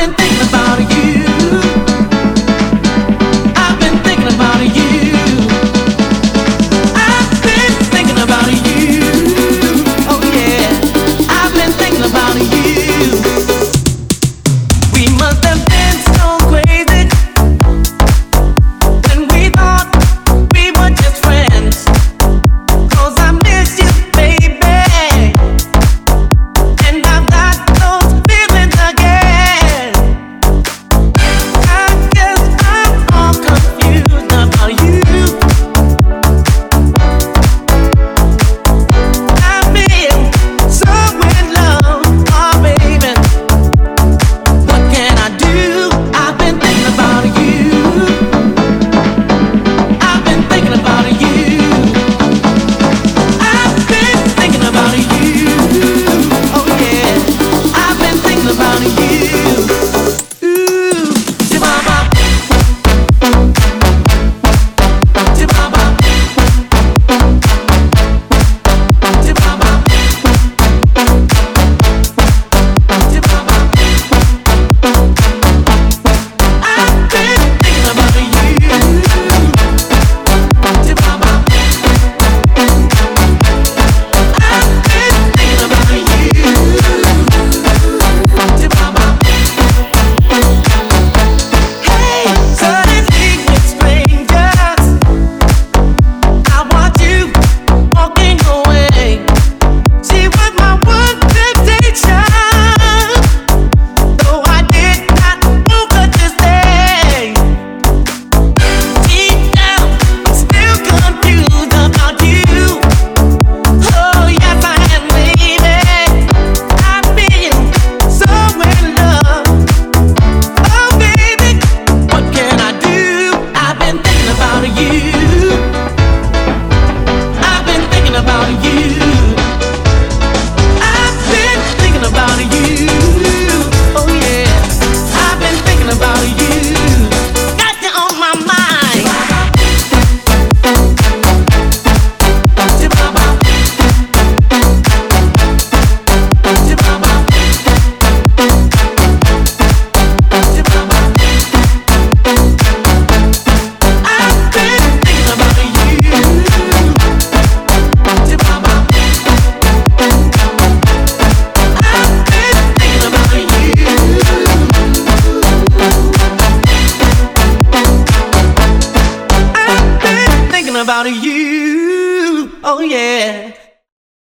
been thinking about about you. Oh, yeah.